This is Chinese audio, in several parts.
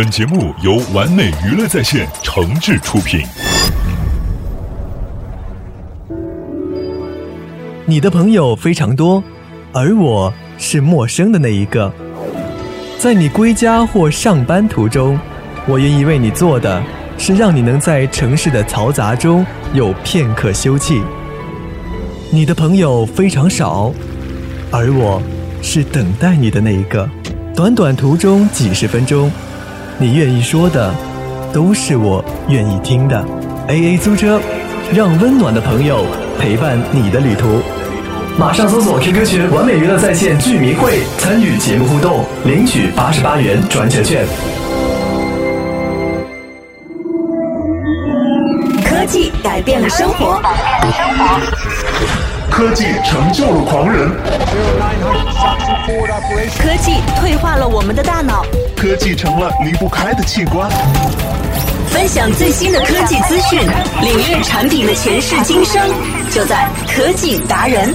本节目由完美娱乐在线诚挚出品。你的朋友非常多，而我是陌生的那一个。在你归家或上班途中，我愿意为你做的是让你能在城市的嘈杂中有片刻休憩。你的朋友非常少，而我是等待你的那一个。短短途中几十分钟，你愿意说的，都是我愿意听的。A A 租车，让温暖的朋友陪伴你的旅途。马上搜索 QQ 群“完美娱乐在线剧迷会”，参与节目互动，领取八十八元转乘券。科技改变了生活，科技成就了狂人，科技退化了我们的大脑。科技成了离不开的器官。分享最新的科技资讯，领略产品的前世今生，就在科技达人。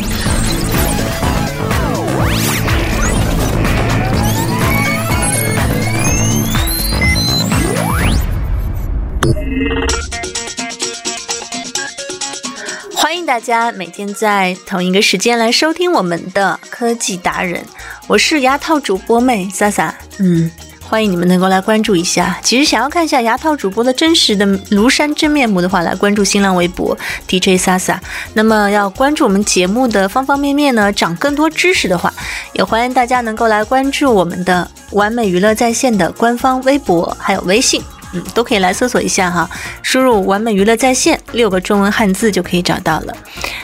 欢迎大家每天在同一个时间来收听我们的科技达人，我是牙套主播妹萨萨，嗯。欢迎你们能够来关注一下。其实想要看一下牙套主播的真实的庐山真面目的话，来关注新浪微博 DJ 萨萨。那么要关注我们节目的方方面面呢，长更多知识的话，也欢迎大家能够来关注我们的完美娱乐在线的官方微博还有微信。嗯，都可以来搜索一下哈，输入“完美娱乐在线”六个中文汉字就可以找到了。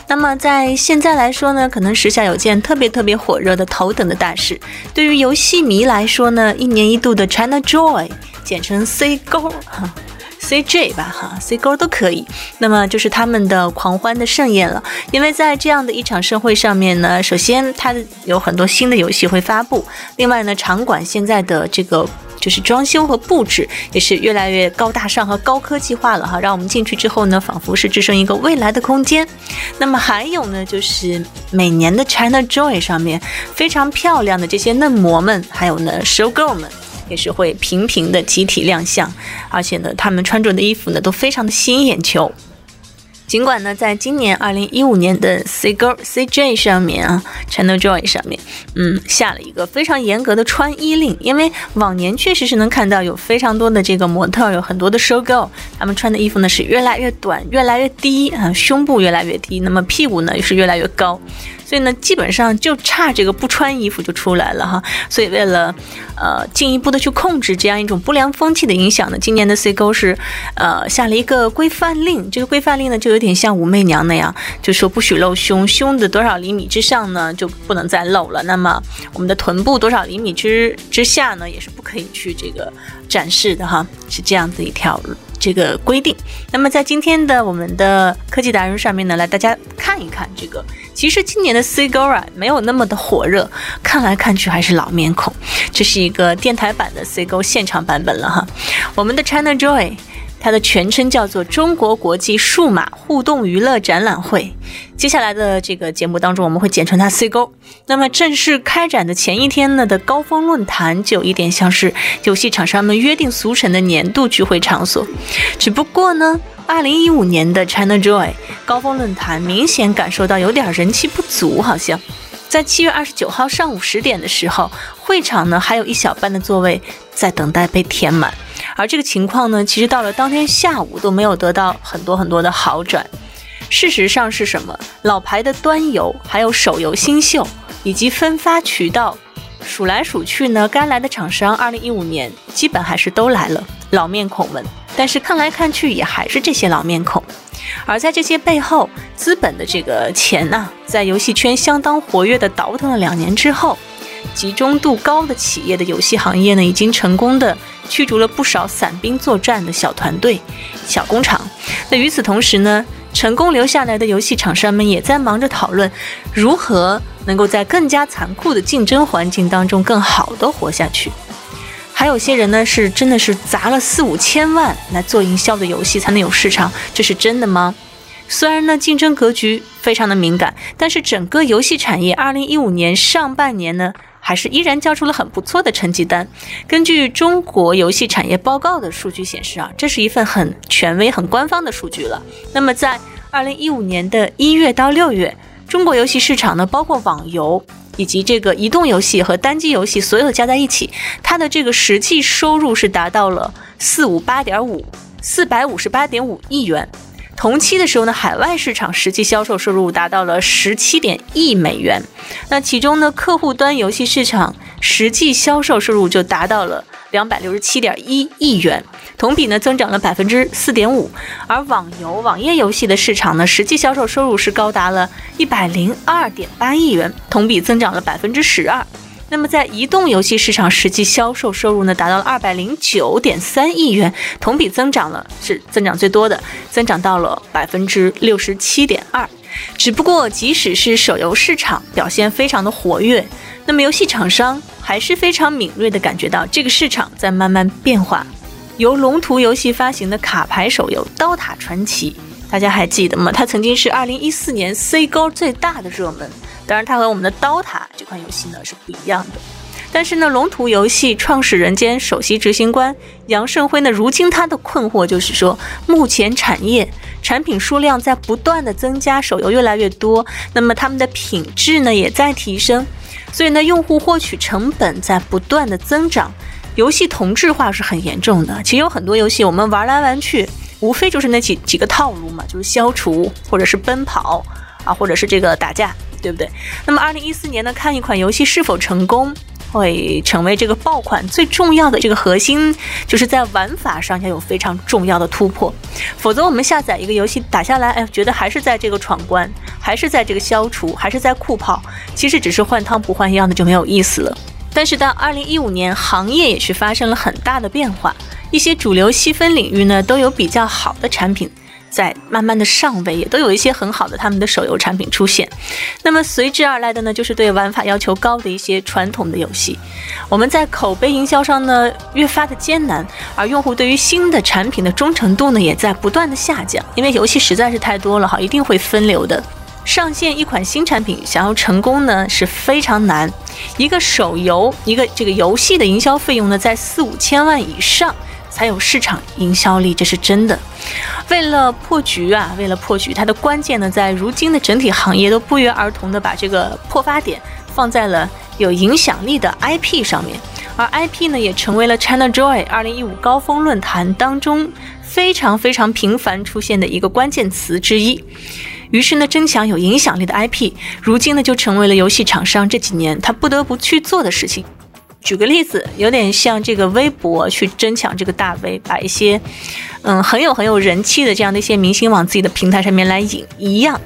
那么在现在来说呢，可能时下有件特别特别火热的头等的大事，对于游戏迷来说呢，一年一度的 China Joy，简称 C 勾哈，CJ 吧哈，C 勾都可以。那么就是他们的狂欢的盛宴了，因为在这样的一场盛会上面呢，首先它有很多新的游戏会发布，另外呢，场馆现在的这个。就是装修和布置也是越来越高大上和高科技化了哈，让我们进去之后呢，仿佛是置身一个未来的空间。那么还有呢，就是每年的 China Joy 上面非常漂亮的这些嫩模们，还有呢 Show Girl 们，也是会频频的集体亮相，而且呢，他们穿着的衣服呢都非常的吸引眼球。尽管呢，在今年二零一五年的 C Girl CJ 上面啊，Channel Joy 上面，嗯，下了一个非常严格的穿衣令，因为往年确实是能看到有非常多的这个模特，有很多的 Show Girl，他们穿的衣服呢是越来越短，越来越低啊，胸部越来越低，那么屁股呢也是越来越高。所以呢，基本上就差这个不穿衣服就出来了哈。所以为了呃进一步的去控制这样一种不良风气的影响呢，今年的 C 勾是呃下了一个规范令。这个规范令呢，就有点像武媚娘那样，就说不许露胸，胸的多少厘米之上呢就不能再露了。那么我们的臀部多少厘米之之下呢，也是不可以去这个展示的哈。是这样子一条这个规定。那么在今天的我们的科技达人上面呢，来大家看一看这个。其实今年的 C Gora 没有那么的火热，看来看去还是老面孔。这是一个电台版的 C Go 现场版本了哈。我们的 China Joy，它的全称叫做中国国际数码互动娱乐展览会。接下来的这个节目当中，我们会简称它 C Go。那么正式开展的前一天呢的高峰论坛，就有一点像是游戏厂商们约定俗成的年度聚会场所。只不过呢。二零一五年的 China Joy 高峰论坛明显感受到有点人气不足，好像在七月二十九号上午十点的时候，会场呢还有一小半的座位在等待被填满，而这个情况呢，其实到了当天下午都没有得到很多很多的好转。事实上是什么？老牌的端游、还有手游新秀以及分发渠道数来数去呢，该来的厂商二零一五年基本还是都来了，老面孔们。但是看来看去也还是这些老面孔，而在这些背后，资本的这个钱呐，在游戏圈相当活跃的倒腾了两年之后，集中度高的企业的游戏行业呢，已经成功的驱逐了不少散兵作战的小团队、小工厂。那与此同时呢，成功留下来的游戏厂商们也在忙着讨论如何能够在更加残酷的竞争环境当中更好的活下去。还有些人呢，是真的是砸了四五千万来做营销的游戏才能有市场，这是真的吗？虽然呢竞争格局非常的敏感，但是整个游戏产业二零一五年上半年呢还是依然交出了很不错的成绩单。根据中国游戏产业报告的数据显示啊，这是一份很权威、很官方的数据了。那么在二零一五年的一月到六月，中国游戏市场呢，包括网游以及这个移动游戏和单机游戏，所有加在一起，它的这个实际收入是达到了四五八点五四百五十八点五亿元。同期的时候呢，海外市场实际销售收入达到了十七点亿美元。那其中呢，客户端游戏市场实际销售收入就达到了两百六十七点一亿元，同比呢增长了百分之四点五。而网游网页游戏的市场呢，实际销售收入是高达了一百零二点八亿元，同比增长了百分之十二。那么在移动游戏市场实际销售收入呢，达到了二百零九点三亿元，同比增长了，是增长最多的，增长到了百分之六十七点二。只不过，即使是手游市场表现非常的活跃，那么游戏厂商还是非常敏锐的感觉到这个市场在慢慢变化。由龙图游戏发行的卡牌手游《刀塔传奇》，大家还记得吗？它曾经是二零一四年 C 高最大的热门。当然，它和我们的刀塔这款游戏呢是不一样的。但是呢，龙图游戏创始人兼首席执行官杨胜辉呢，如今他的困惑就是说，目前产业产品数量在不断的增加，手游越来越多，那么他们的品质呢也在提升，所以呢，用户获取成本在不断的增长，游戏同质化是很严重的。其实有很多游戏我们玩来玩去，无非就是那几几个套路嘛，就是消除或者是奔跑啊，或者是这个打架。对不对？那么，二零一四年呢，看一款游戏是否成功，会成为这个爆款最重要的这个核心，就是在玩法上要有非常重要的突破。否则，我们下载一个游戏打下来，哎，觉得还是在这个闯关，还是在这个消除，还是在酷跑，其实只是换汤不换药的，就没有意思了。但是到二零一五年，行业也是发生了很大的变化，一些主流细分领域呢，都有比较好的产品。在慢慢的上位，也都有一些很好的他们的手游产品出现。那么随之而来的呢，就是对玩法要求高的一些传统的游戏。我们在口碑营销上呢越发的艰难，而用户对于新的产品的忠诚度呢也在不断的下降，因为游戏实在是太多了哈，一定会分流的。上线一款新产品想要成功呢是非常难。一个手游，一个这个游戏的营销费用呢在四五千万以上。才有市场营销力，这是真的。为了破局啊，为了破局，它的关键呢，在如今的整体行业都不约而同的把这个破发点放在了有影响力的 IP 上面，而 IP 呢，也成为了 ChinaJoy 二零一五高峰论坛当中非常非常频繁出现的一个关键词之一。于是呢，争抢有影响力的 IP，如今呢，就成为了游戏厂商这几年他不得不去做的事情。举个例子，有点像这个微博去争抢这个大 V，把一些，嗯，很有很有人气的这样的一些明星往自己的平台上面来引一样。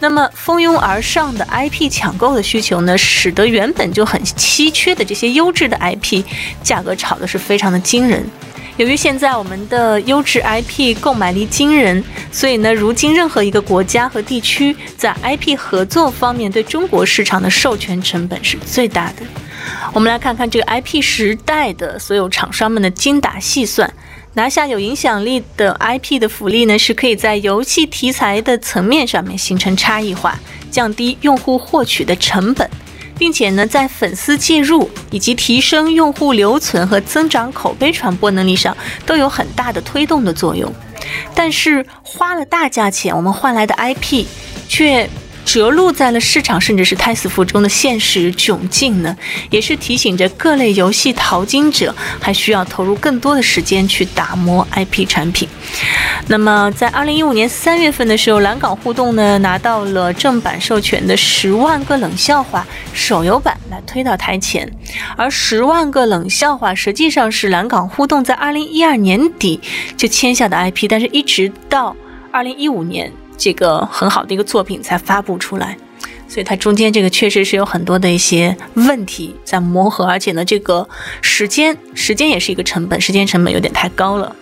那么蜂拥而上的 IP 抢购的需求呢，使得原本就很稀缺的这些优质的 IP 价格炒的是非常的惊人。由于现在我们的优质 IP 购买力惊人，所以呢，如今任何一个国家和地区在 IP 合作方面对中国市场的授权成本是最大的。我们来看看这个 IP 时代的所有厂商们的精打细算，拿下有影响力的 IP 的福利呢，是可以在游戏题材的层面上面形成差异化，降低用户获取的成本，并且呢，在粉丝介入以及提升用户留存和增长口碑传播能力上都有很大的推动的作用。但是花了大价钱，我们换来的 IP 却。折入在了市场，甚至是胎死腹中的现实窘境呢，也是提醒着各类游戏淘金者，还需要投入更多的时间去打磨 IP 产品。那么，在二零一五年三月份的时候，蓝港互动呢拿到了正版授权的《十万个冷笑话》手游版来推到台前，而《十万个冷笑话》实际上是蓝港互动在二零一二年底就签下的 IP，但是一直到二零一五年。这个很好的一个作品才发布出来，所以它中间这个确实是有很多的一些问题在磨合，而且呢，这个时间时间也是一个成本，时间成本有点太高了。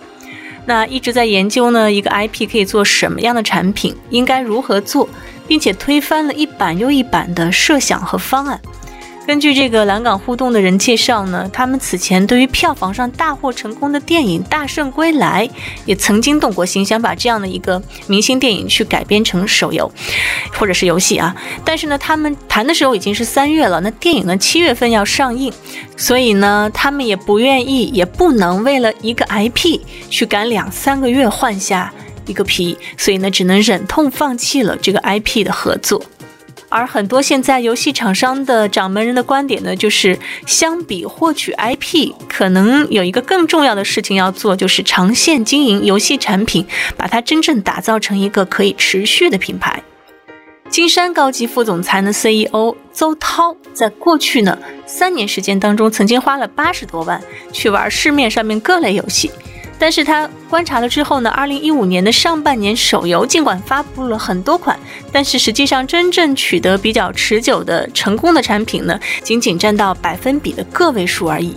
那一直在研究呢，一个 IP 可以做什么样的产品，应该如何做，并且推翻了一版又一版的设想和方案。根据这个蓝港互动的人介绍呢，他们此前对于票房上大获成功的电影《大圣归来》也曾经动过心，想把这样的一个明星电影去改编成手游或者是游戏啊。但是呢，他们谈的时候已经是三月了，那电影呢七月份要上映，所以呢，他们也不愿意，也不能为了一个 IP 去赶两三个月换下一个皮，所以呢，只能忍痛放弃了这个 IP 的合作。而很多现在游戏厂商的掌门人的观点呢，就是相比获取 IP，可能有一个更重要的事情要做，就是长线经营游戏产品，把它真正打造成一个可以持续的品牌。金山高级副总裁呢，CEO 邹涛，在过去呢三年时间当中，曾经花了八十多万去玩市面上面各类游戏。但是他观察了之后呢，二零一五年的上半年手游尽管发布了很多款，但是实际上真正取得比较持久的成功的产品呢，仅仅占到百分比的个位数而已。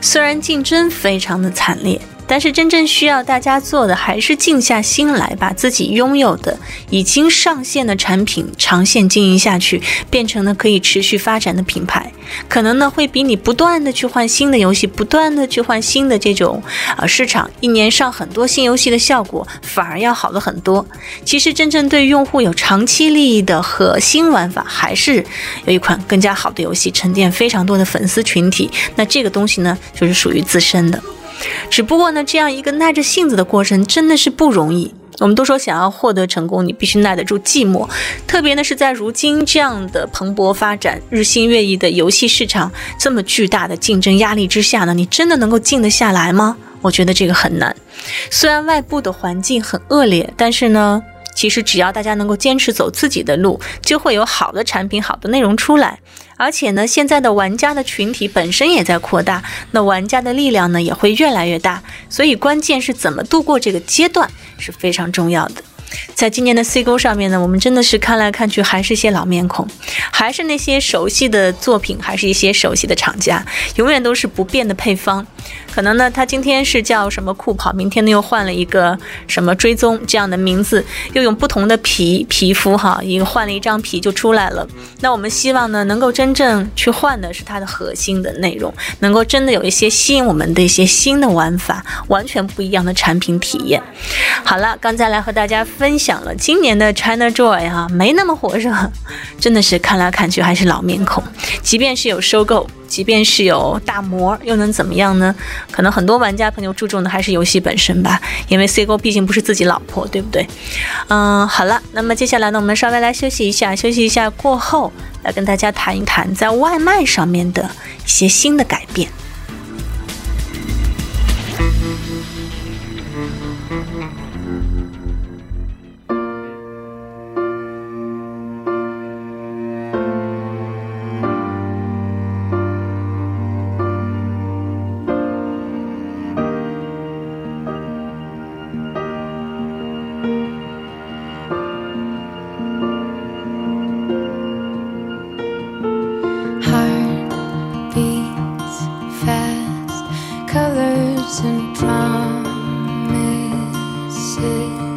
虽然竞争非常的惨烈。但是真正需要大家做的，还是静下心来，把自己拥有的已经上线的产品长线经营下去，变成了可以持续发展的品牌。可能呢，会比你不断的去换新的游戏，不断的去换新的这种呃市场，一年上很多新游戏的效果，反而要好了很多。其实真正对用户有长期利益的核心玩法，还是有一款更加好的游戏，沉淀非常多的粉丝群体。那这个东西呢，就是属于自身的。只不过呢，这样一个耐着性子的过程真的是不容易。我们都说想要获得成功，你必须耐得住寂寞。特别呢是在如今这样的蓬勃发展、日新月异的游戏市场，这么巨大的竞争压力之下呢，你真的能够静得下来吗？我觉得这个很难。虽然外部的环境很恶劣，但是呢。其实只要大家能够坚持走自己的路，就会有好的产品、好的内容出来。而且呢，现在的玩家的群体本身也在扩大，那玩家的力量呢也会越来越大。所以关键是怎么度过这个阶段是非常重要的。在今年的 C 勾上面呢，我们真的是看来看去还是些老面孔，还是那些熟悉的作品，还是一些熟悉的厂家，永远都是不变的配方。可能呢，他今天是叫什么酷跑，明天呢又换了一个什么追踪这样的名字，又用不同的皮皮肤哈，一个换了一张皮就出来了。那我们希望呢，能够真正去换的是它的核心的内容，能够真的有一些吸引我们的一些新的玩法，完全不一样的产品体验。好了，刚才来和大家分享了今年的 China Joy 哈，没那么火热，真的是看来看去还是老面孔，即便是有收购。即便是有大模，又能怎么样呢？可能很多玩家朋友注重的还是游戏本身吧，因为 C 勾毕竟不是自己老婆，对不对？嗯，好了，那么接下来呢，我们稍微来休息一下，休息一下过后，来跟大家谈一谈在外卖上面的一些新的改变。take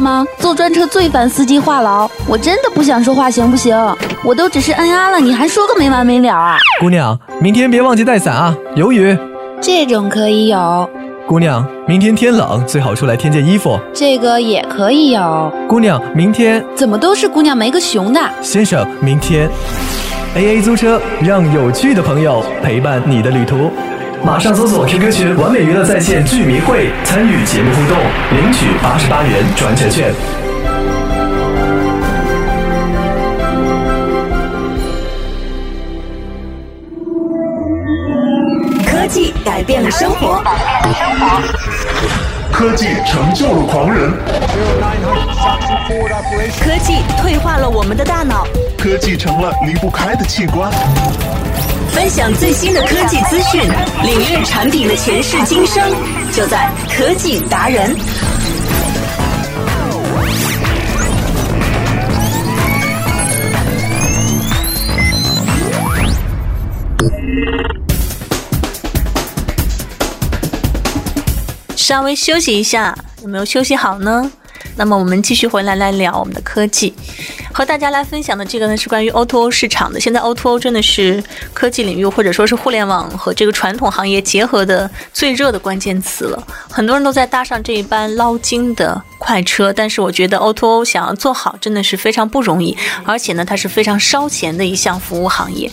道吗？坐专车最烦司机话痨，我真的不想说话，行不行？我都只是嗯啊了，你还说个没完没了啊！姑娘，明天别忘记带伞啊，有雨。这种可以有。姑娘，明天天冷，最好出来添件衣服。这个也可以有。姑娘，明天怎么都是姑娘没个熊的？先生，明天 A A 租车，让有趣的朋友陪伴你的旅途。马上搜索 QQ 群“完美娱乐在线剧迷会”，参与节目互动，领取八十八元转乘券。科技改变了生活，科技成就了狂人，科技退化了我们的大脑，科技成了离不开的器官。分享最新的科技资讯，领略产品的前世今生，就在科技达人。稍微休息一下，有没有休息好呢？那么我们继续回来来聊我们的科技，和大家来分享的这个呢是关于 O2O 市场的。现在 O2O 真的是科技领域或者说是互联网和这个传统行业结合的最热的关键词了。很多人都在搭上这一班捞金的快车，但是我觉得 O2O 想要做好真的是非常不容易，而且呢它是非常烧钱的一项服务行业。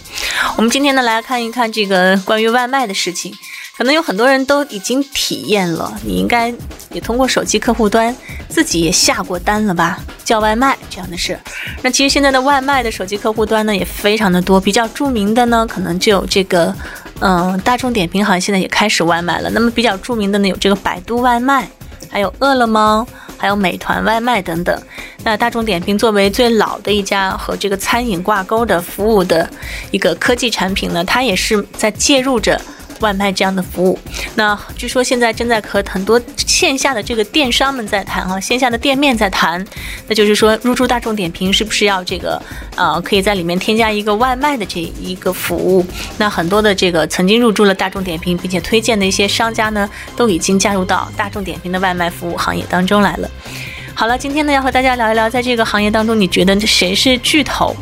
我们今天呢来看一看这个关于外卖的事情。可能有很多人都已经体验了，你应该也通过手机客户端自己也下过单了吧？叫外卖这样的事。那其实现在的外卖的手机客户端呢也非常的多，比较著名的呢可能就有这个，嗯，大众点评好像现在也开始外卖了。那么比较著名的呢有这个百度外卖，还有饿了么，还有美团外卖等等。那大众点评作为最老的一家和这个餐饮挂钩的服务的一个科技产品呢，它也是在介入着。外卖这样的服务，那据说现在正在和很多线下的这个电商们在谈啊，线下的店面在谈，那就是说入驻大众点评是不是要这个呃，可以在里面添加一个外卖的这一个服务？那很多的这个曾经入驻了大众点评并且推荐的一些商家呢，都已经加入到大众点评的外卖服务行业当中来了。好了，今天呢要和大家聊一聊，在这个行业当中，你觉得谁是巨头？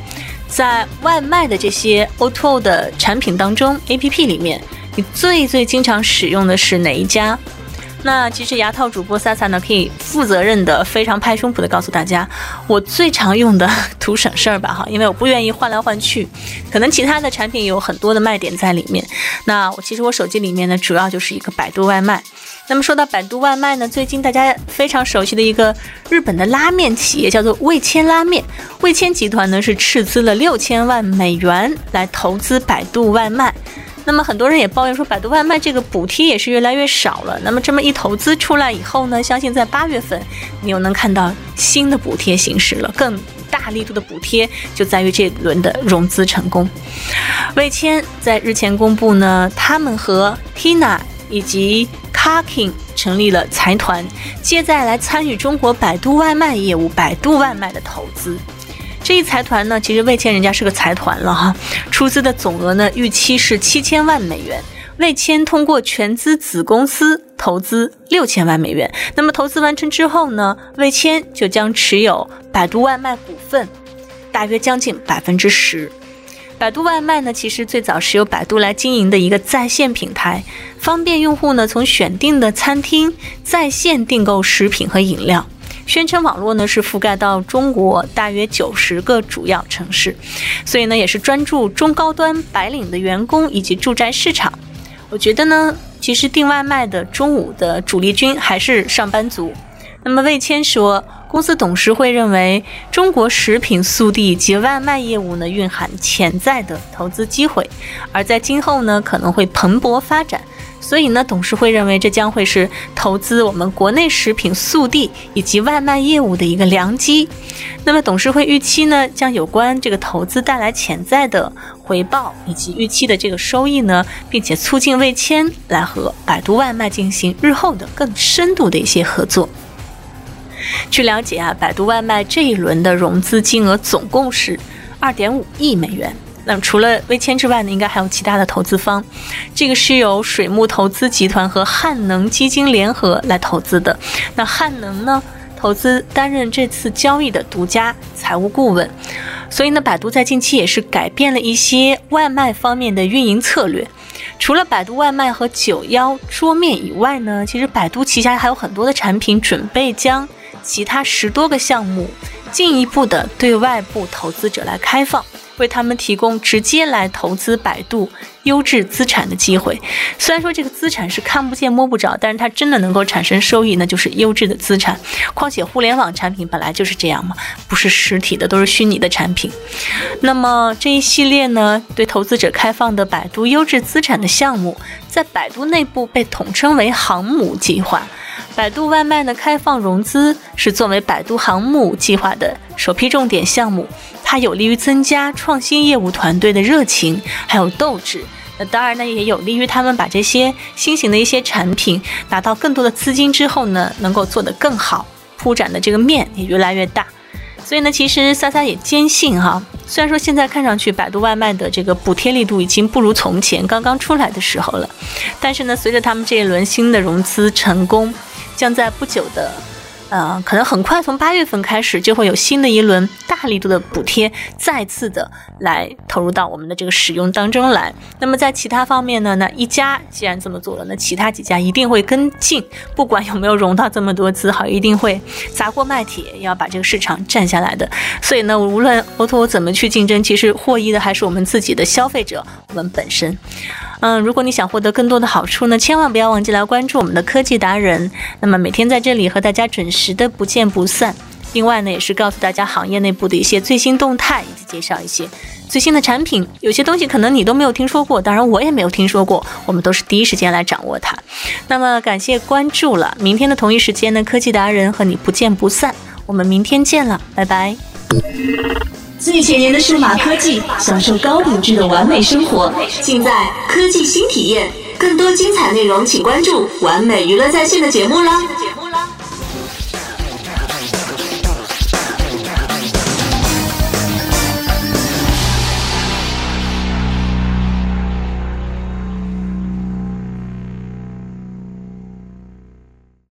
在外卖的这些 O2O 的产品当中，APP 里面。你最最经常使用的是哪一家？那其实牙套主播萨萨呢，可以负责任的、非常拍胸脯的告诉大家，我最常用的 图省事儿吧哈，因为我不愿意换来换去。可能其他的产品有很多的卖点在里面。那我其实我手机里面呢，主要就是一个百度外卖。那么说到百度外卖呢，最近大家非常熟悉的一个日本的拉面企业叫做味千拉面。味千集团呢是斥资了六千万美元来投资百度外卖。那么很多人也抱怨说，百度外卖这个补贴也是越来越少了。那么这么一投资出来以后呢，相信在八月份你又能看到新的补贴形式了，更大力度的补贴就在于这轮的融资成功。味千在日前公布呢，他们和 Tina 以及 Kaking 成立了财团，接再来参与中国百度外卖业务，百度外卖的投资。这一财团呢，其实味千人家是个财团了哈，出资的总额呢，预期是七千万美元。味千通过全资子公司投资六千万美元。那么投资完成之后呢，味千就将持有百度外卖股份，大约将近百分之十。百度外卖呢，其实最早是由百度来经营的一个在线平台，方便用户呢从选定的餐厅在线订购食品和饮料。宣称网络呢是覆盖到中国大约九十个主要城市，所以呢也是专注中高端白领的员工以及住宅市场。我觉得呢，其实订外卖的中午的主力军还是上班族。那么魏谦说，公司董事会认为中国食品速递及外卖业务呢蕴含潜在的投资机会，而在今后呢可能会蓬勃发展。所以呢，董事会认为这将会是投资我们国内食品速递以及外卖业务的一个良机。那么，董事会预期呢，将有关这个投资带来潜在的回报以及预期的这个收益呢，并且促进味千来和百度外卖进行日后的更深度的一些合作。据了解啊，百度外卖这一轮的融资金额总共是二点五亿美元。那么除了微签之外呢，应该还有其他的投资方。这个是由水木投资集团和汉能基金联合来投资的。那汉能呢，投资担任这次交易的独家财务顾问。所以呢，百度在近期也是改变了一些外卖方面的运营策略。除了百度外卖和九幺桌面以外呢，其实百度旗下还有很多的产品，准备将其他十多个项目进一步的对外部投资者来开放。为他们提供直接来投资百度优质资产的机会。虽然说这个资产是看不见摸不着，但是它真的能够产生收益，那就是优质的资产。况且互联网产品本来就是这样嘛，不是实体的，都是虚拟的产品。那么这一系列呢，对投资者开放的百度优质资产的项目，在百度内部被统称为“航母计划”。百度外卖的开放融资是作为百度航母计划的首批重点项目。它有利于增加创新业务团队的热情，还有斗志。那当然呢，也有利于他们把这些新型的一些产品拿到更多的资金之后呢，能够做得更好，铺展的这个面也越来越大。所以呢，其实萨萨也坚信哈，虽然说现在看上去百度外卖的这个补贴力度已经不如从前刚刚出来的时候了，但是呢，随着他们这一轮新的融资成功，将在不久的。呃，可能很快从八月份开始就会有新的一轮大力度的补贴，再次的来投入到我们的这个使用当中来。那么在其他方面呢？那一家既然这么做了，那其他几家一定会跟进，不管有没有融到这么多资，好，一定会砸锅卖铁要把这个市场占下来的。所以呢，无论 Oto 怎么去竞争，其实获益的还是我们自己的消费者，我们本身。嗯，如果你想获得更多的好处呢，千万不要忘记来关注我们的科技达人。那么每天在这里和大家准时时的不见不散。另外呢，也是告诉大家行业内部的一些最新动态，以及介绍一些最新的产品。有些东西可能你都没有听说过，当然我也没有听说过，我们都是第一时间来掌握它。那么感谢关注了，明天的同一时间呢，科技达人和你不见不散。我们明天见了，拜拜。最前沿的数码科技，享受高品质的完美生活，尽在科技新体验。更多精彩内容，请关注完美娱乐在线的节目啦。